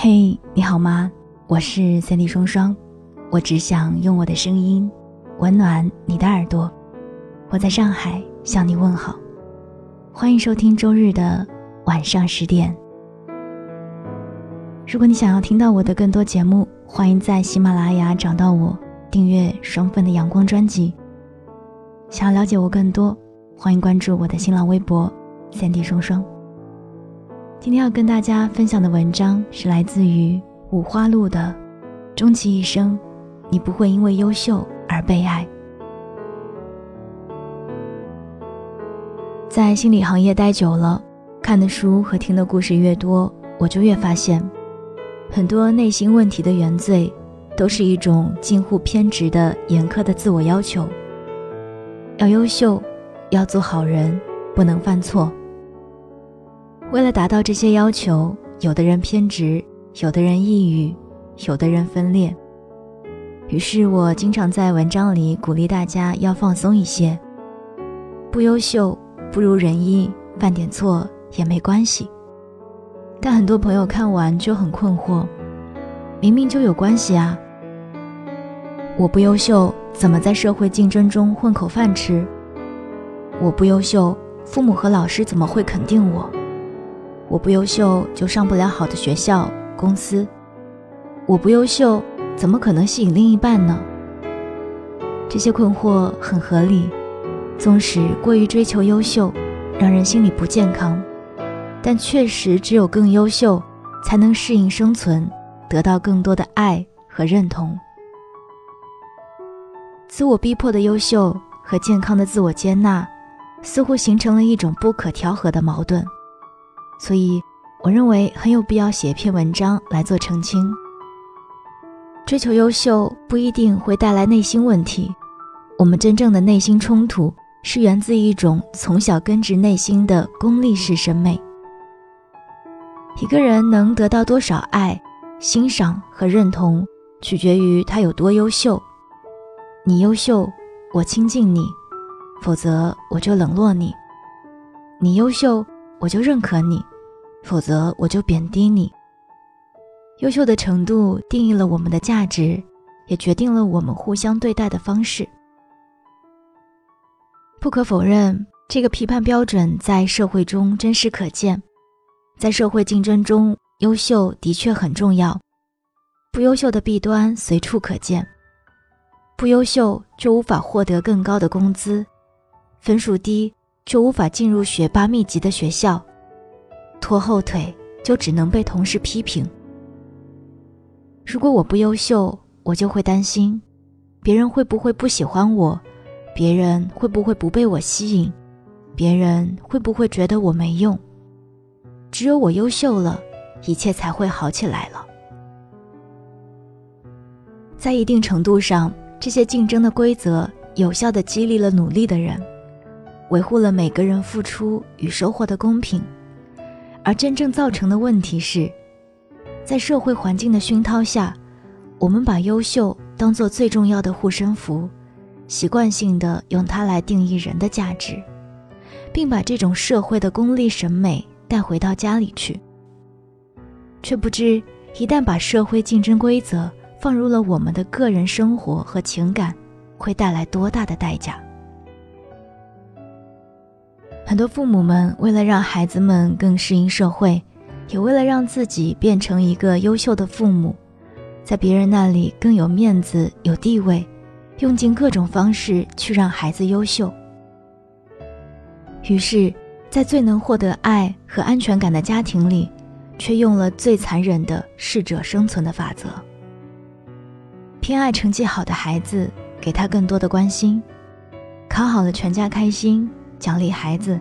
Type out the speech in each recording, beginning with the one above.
嘿，你好吗？我是三 D 双双，我只想用我的声音温暖你的耳朵。我在上海向你问好，欢迎收听周日的晚上十点。如果你想要听到我的更多节目，欢迎在喜马拉雅找到我，订阅双份的阳光专辑。想要了解我更多，欢迎关注我的新浪微博三 D 双双。今天要跟大家分享的文章是来自于五花鹿的《终其一生，你不会因为优秀而被爱》。在心理行业待久了，看的书和听的故事越多，我就越发现，很多内心问题的原罪，都是一种近乎偏执的严苛的自我要求。要优秀，要做好人，不能犯错。为了达到这些要求，有的人偏执，有的人抑郁，有的人分裂。于是我经常在文章里鼓励大家要放松一些，不优秀不如人意，犯点错也没关系。但很多朋友看完就很困惑，明明就有关系啊！我不优秀，怎么在社会竞争中混口饭吃？我不优秀，父母和老师怎么会肯定我？我不优秀就上不了好的学校、公司。我不优秀，怎么可能吸引另一半呢？这些困惑很合理。纵使过于追求优秀，让人心理不健康，但确实只有更优秀，才能适应生存，得到更多的爱和认同。自我逼迫的优秀和健康的自我接纳，似乎形成了一种不可调和的矛盾。所以，我认为很有必要写一篇文章来做澄清。追求优秀不一定会带来内心问题，我们真正的内心冲突是源自一种从小根植内心的功利式审美。一个人能得到多少爱、欣赏和认同，取决于他有多优秀。你优秀，我亲近你；否则，我就冷落你。你优秀。我就认可你，否则我就贬低你。优秀的程度定义了我们的价值，也决定了我们互相对待的方式。不可否认，这个批判标准在社会中真实可见。在社会竞争中，优秀的确很重要，不优秀的弊端随处可见。不优秀就无法获得更高的工资，分数低。就无法进入学霸密集的学校，拖后腿就只能被同事批评。如果我不优秀，我就会担心，别人会不会不喜欢我，别人会不会不被我吸引，别人会不会觉得我没用。只有我优秀了，一切才会好起来了。在一定程度上，这些竞争的规则有效的激励了努力的人。维护了每个人付出与收获的公平，而真正造成的问题是，在社会环境的熏陶下，我们把优秀当做最重要的护身符，习惯性的用它来定义人的价值，并把这种社会的功利审美带回到家里去，却不知一旦把社会竞争规则放入了我们的个人生活和情感，会带来多大的代价。很多父母们为了让孩子们更适应社会，也为了让自己变成一个优秀的父母，在别人那里更有面子、有地位，用尽各种方式去让孩子优秀。于是，在最能获得爱和安全感的家庭里，却用了最残忍的适者生存的法则：偏爱成绩好的孩子，给他更多的关心，考好了全家开心。奖励孩子，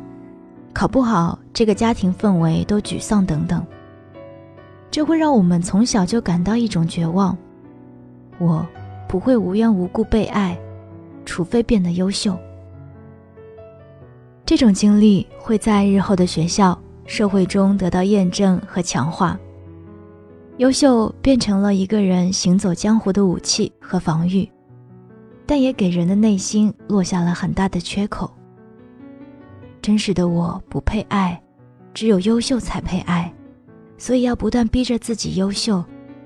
考不好，这个家庭氛围都沮丧等等。这会让我们从小就感到一种绝望。我不会无缘无故被爱，除非变得优秀。这种经历会在日后的学校、社会中得到验证和强化。优秀变成了一个人行走江湖的武器和防御，但也给人的内心落下了很大的缺口。真实的我不配爱，只有优秀才配爱。所以要不断逼着自己优秀，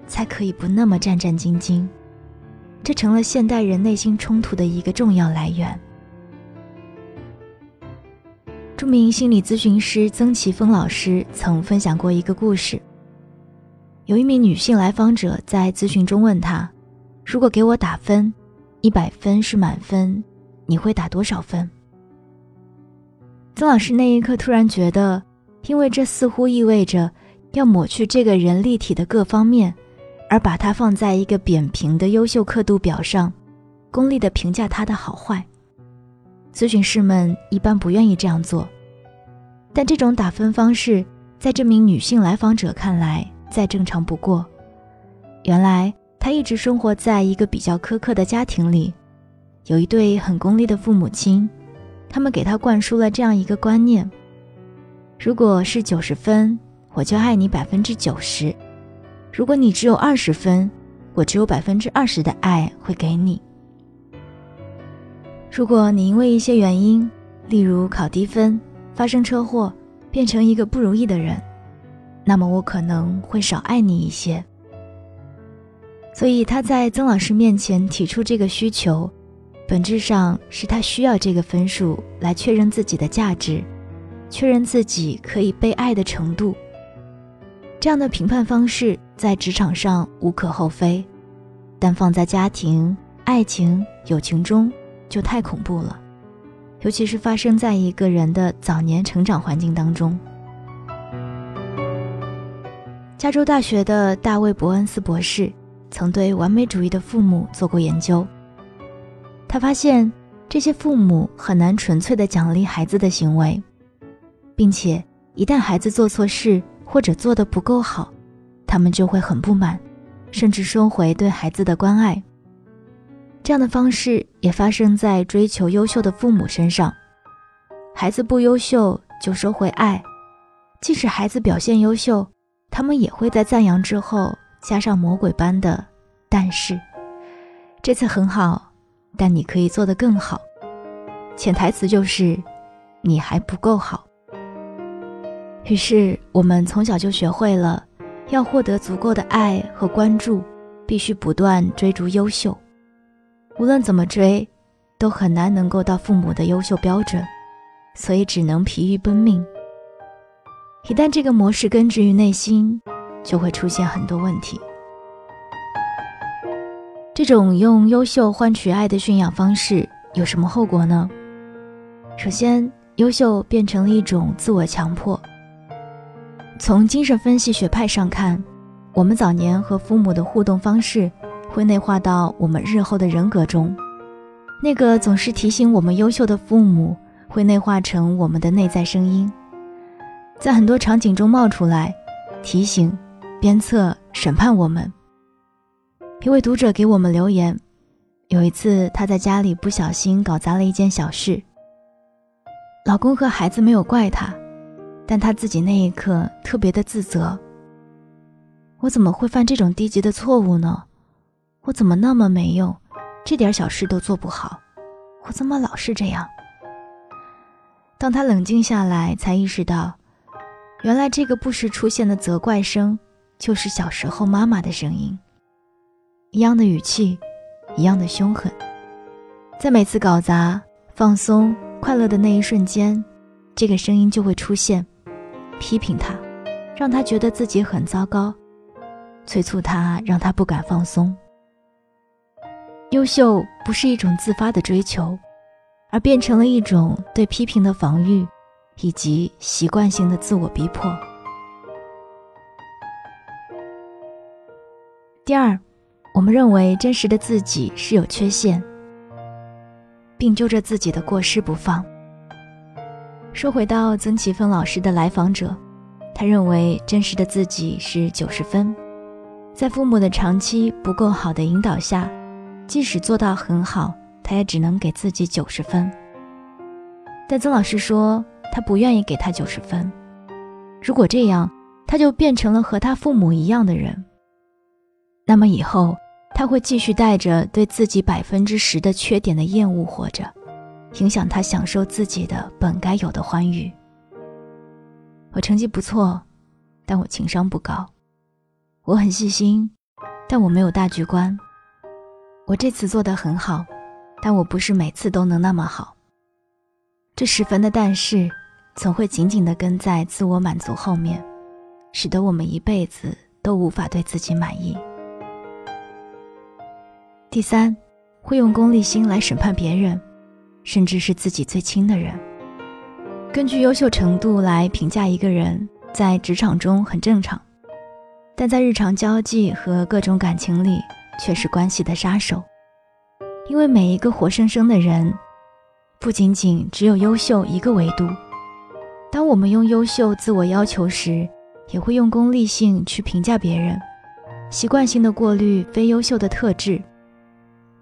才可以不那么战战兢兢。这成了现代人内心冲突的一个重要来源。著名心理咨询师曾奇峰老师曾分享过一个故事：有一名女性来访者在咨询中问他，如果给我打分，一百分是满分，你会打多少分？曾老师那一刻突然觉得，因为这似乎意味着要抹去这个人立体的各方面。而把它放在一个扁平的优秀刻度表上，功利的评价他的好坏。咨询师们一般不愿意这样做，但这种打分方式在这名女性来访者看来再正常不过。原来她一直生活在一个比较苛刻的家庭里，有一对很功利的父母亲，他们给他灌输了这样一个观念：如果是九十分，我就爱你百分之九十。如果你只有二十分，我只有百分之二十的爱会给你。如果你因为一些原因，例如考低分、发生车祸，变成一个不如意的人，那么我可能会少爱你一些。所以他在曾老师面前提出这个需求，本质上是他需要这个分数来确认自己的价值，确认自己可以被爱的程度。这样的评判方式在职场上无可厚非，但放在家庭、爱情、友情中就太恐怖了，尤其是发生在一个人的早年成长环境当中。加州大学的大卫·伯恩斯博士曾对完美主义的父母做过研究，他发现这些父母很难纯粹的奖励孩子的行为，并且一旦孩子做错事，或者做的不够好，他们就会很不满，甚至收回对孩子的关爱。这样的方式也发生在追求优秀的父母身上。孩子不优秀就收回爱，即使孩子表现优秀，他们也会在赞扬之后加上魔鬼般的“但是”。这次很好，但你可以做得更好。潜台词就是你还不够好。于是，我们从小就学会了，要获得足够的爱和关注，必须不断追逐优秀。无论怎么追，都很难能够到父母的优秀标准，所以只能疲于奔命。一旦这个模式根植于内心，就会出现很多问题。这种用优秀换取爱的驯养方式有什么后果呢？首先，优秀变成了一种自我强迫。从精神分析学派上看，我们早年和父母的互动方式会内化到我们日后的人格中。那个总是提醒我们优秀的父母，会内化成我们的内在声音，在很多场景中冒出来，提醒、鞭策、审判我们。一位读者给我们留言，有一次他在家里不小心搞砸了一件小事，老公和孩子没有怪他。但他自己那一刻特别的自责。我怎么会犯这种低级的错误呢？我怎么那么没用，这点小事都做不好？我怎么老是这样？当他冷静下来，才意识到，原来这个不时出现的责怪声，就是小时候妈妈的声音。一样的语气，一样的凶狠，在每次搞砸、放松、快乐的那一瞬间，这个声音就会出现。批评他，让他觉得自己很糟糕，催促他，让他不敢放松。优秀不是一种自发的追求，而变成了一种对批评的防御，以及习惯性的自我逼迫。第二，我们认为真实的自己是有缺陷，并揪着自己的过失不放。说回到曾奇峰老师的来访者，他认为真实的自己是九十分，在父母的长期不够好的引导下，即使做到很好，他也只能给自己九十分。但曾老师说，他不愿意给他九十分，如果这样，他就变成了和他父母一样的人。那么以后，他会继续带着对自己百分之十的缺点的厌恶活着。影响他享受自己的本该有的欢愉。我成绩不错，但我情商不高；我很细心，但我没有大局观；我这次做得很好，但我不是每次都能那么好。这十分的但是，总会紧紧地跟在自我满足后面，使得我们一辈子都无法对自己满意。第三，会用功利心来审判别人，甚至是自己最亲的人。根据优秀程度来评价一个人，在职场中很正常，但在日常交际和各种感情里却是关系的杀手。因为每一个活生生的人，不仅仅只有优秀一个维度。当我们用优秀自我要求时，也会用功利性去评价别人，习惯性的过滤非优秀的特质。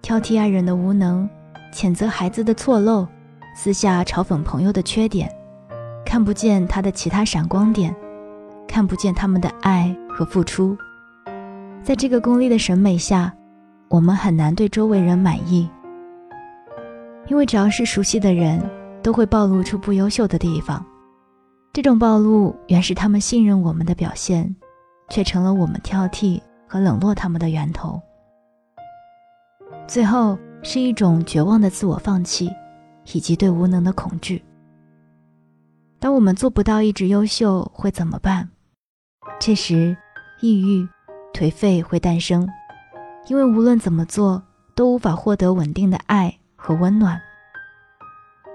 挑剔爱人的无能，谴责孩子的错漏，私下嘲讽朋友的缺点，看不见他的其他闪光点，看不见他们的爱和付出。在这个功利的审美下，我们很难对周围人满意，因为只要是熟悉的人，都会暴露出不优秀的地方。这种暴露原是他们信任我们的表现，却成了我们挑剔和冷落他们的源头。最后是一种绝望的自我放弃，以及对无能的恐惧。当我们做不到一直优秀，会怎么办？这时，抑郁、颓废会诞生，因为无论怎么做，都无法获得稳定的爱和温暖。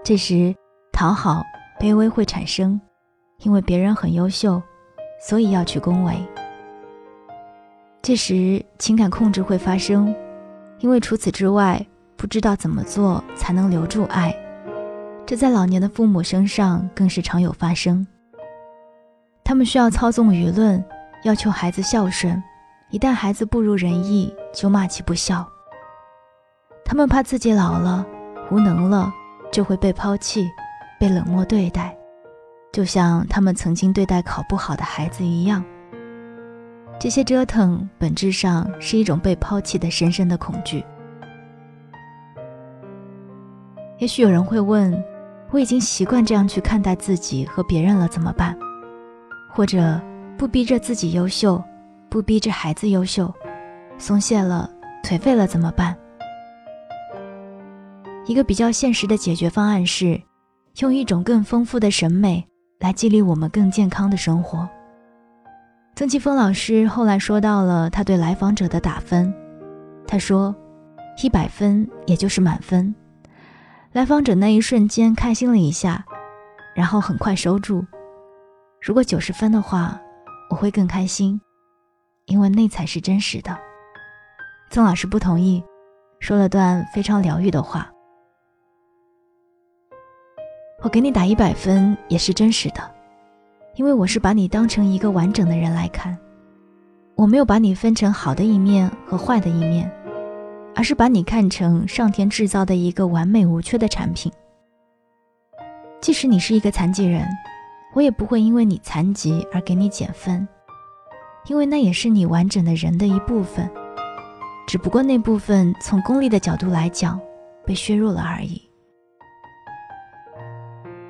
这时，讨好、卑微会产生，因为别人很优秀，所以要去恭维。这时，情感控制会发生。因为除此之外，不知道怎么做才能留住爱，这在老年的父母身上更是常有发生。他们需要操纵舆论，要求孩子孝顺，一旦孩子不如人意，就骂其不孝。他们怕自己老了、无能了，就会被抛弃、被冷漠对待，就像他们曾经对待考不好的孩子一样。这些折腾本质上是一种被抛弃的深深的恐惧。也许有人会问：我已经习惯这样去看待自己和别人了，怎么办？或者不逼着自己优秀，不逼着孩子优秀，松懈了、颓废了怎么办？一个比较现实的解决方案是，用一种更丰富的审美来激励我们更健康的生活。曾奇峰老师后来说到了他对来访者的打分，他说：“一百分也就是满分。”来访者那一瞬间开心了一下，然后很快收住。如果九十分的话，我会更开心，因为那才是真实的。曾老师不同意，说了段非常疗愈的话：“我给你打一百分也是真实的。”因为我是把你当成一个完整的人来看，我没有把你分成好的一面和坏的一面，而是把你看成上天制造的一个完美无缺的产品。即使你是一个残疾人，我也不会因为你残疾而给你减分，因为那也是你完整的人的一部分，只不过那部分从功利的角度来讲被削弱了而已。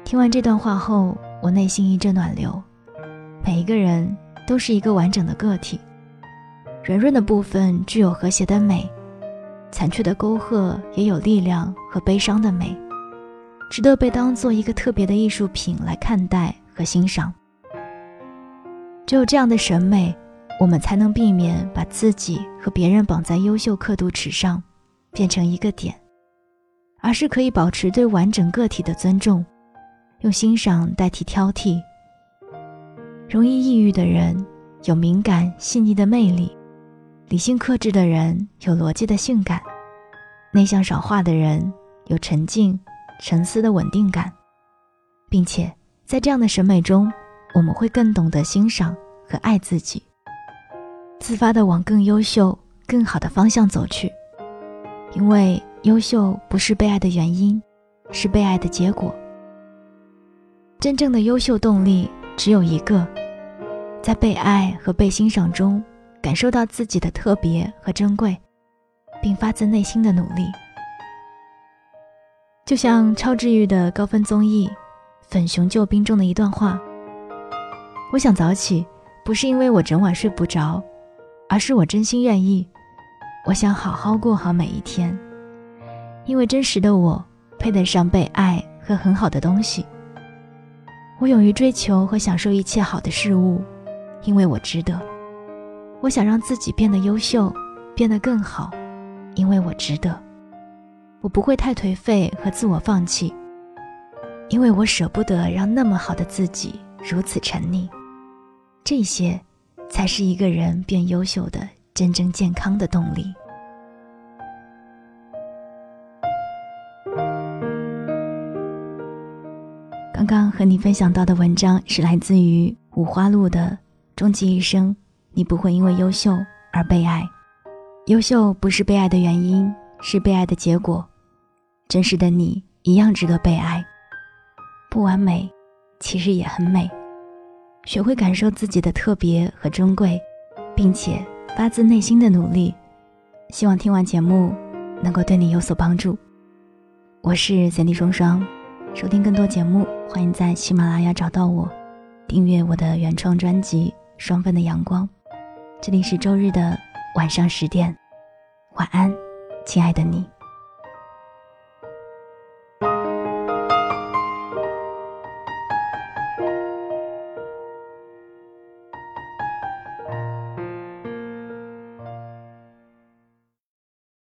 听完这段话后。我内心一阵暖流，每一个人都是一个完整的个体，圆润的部分具有和谐的美，残缺的沟壑也有力量和悲伤的美，值得被当做一个特别的艺术品来看待和欣赏。只有这样的审美，我们才能避免把自己和别人绑在优秀刻度尺上，变成一个点，而是可以保持对完整个体的尊重。用欣赏代替挑剔。容易抑郁的人有敏感细腻的魅力，理性克制的人有逻辑的性感，内向少话的人有沉静沉思的稳定感，并且在这样的审美中，我们会更懂得欣赏和爱自己，自发的往更优秀、更好的方向走去。因为优秀不是被爱的原因，是被爱的结果。真正的优秀动力只有一个，在被爱和被欣赏中，感受到自己的特别和珍贵，并发自内心的努力。就像超治愈的高分综艺《粉熊救兵》中的一段话：“我想早起，不是因为我整晚睡不着，而是我真心愿意。我想好好过好每一天，因为真实的我配得上被爱和很好的东西。我勇于追求和享受一切好的事物，因为我值得。我想让自己变得优秀，变得更好，因为我值得。我不会太颓废和自我放弃，因为我舍不得让那么好的自己如此沉溺。这些，才是一个人变优秀的真正健康的动力。刚刚和你分享到的文章是来自于五花路的《终其一生，你不会因为优秀而被爱。优秀不是被爱的原因，是被爱的结果。真实的你一样值得被爱。不完美，其实也很美。学会感受自己的特别和珍贵，并且发自内心的努力。希望听完节目能够对你有所帮助。我是三 D 双双，收听更多节目，欢迎在喜马拉雅找到我，订阅我的原创专辑《双份的阳光》。这里是周日的晚上十点，晚安，亲爱的你。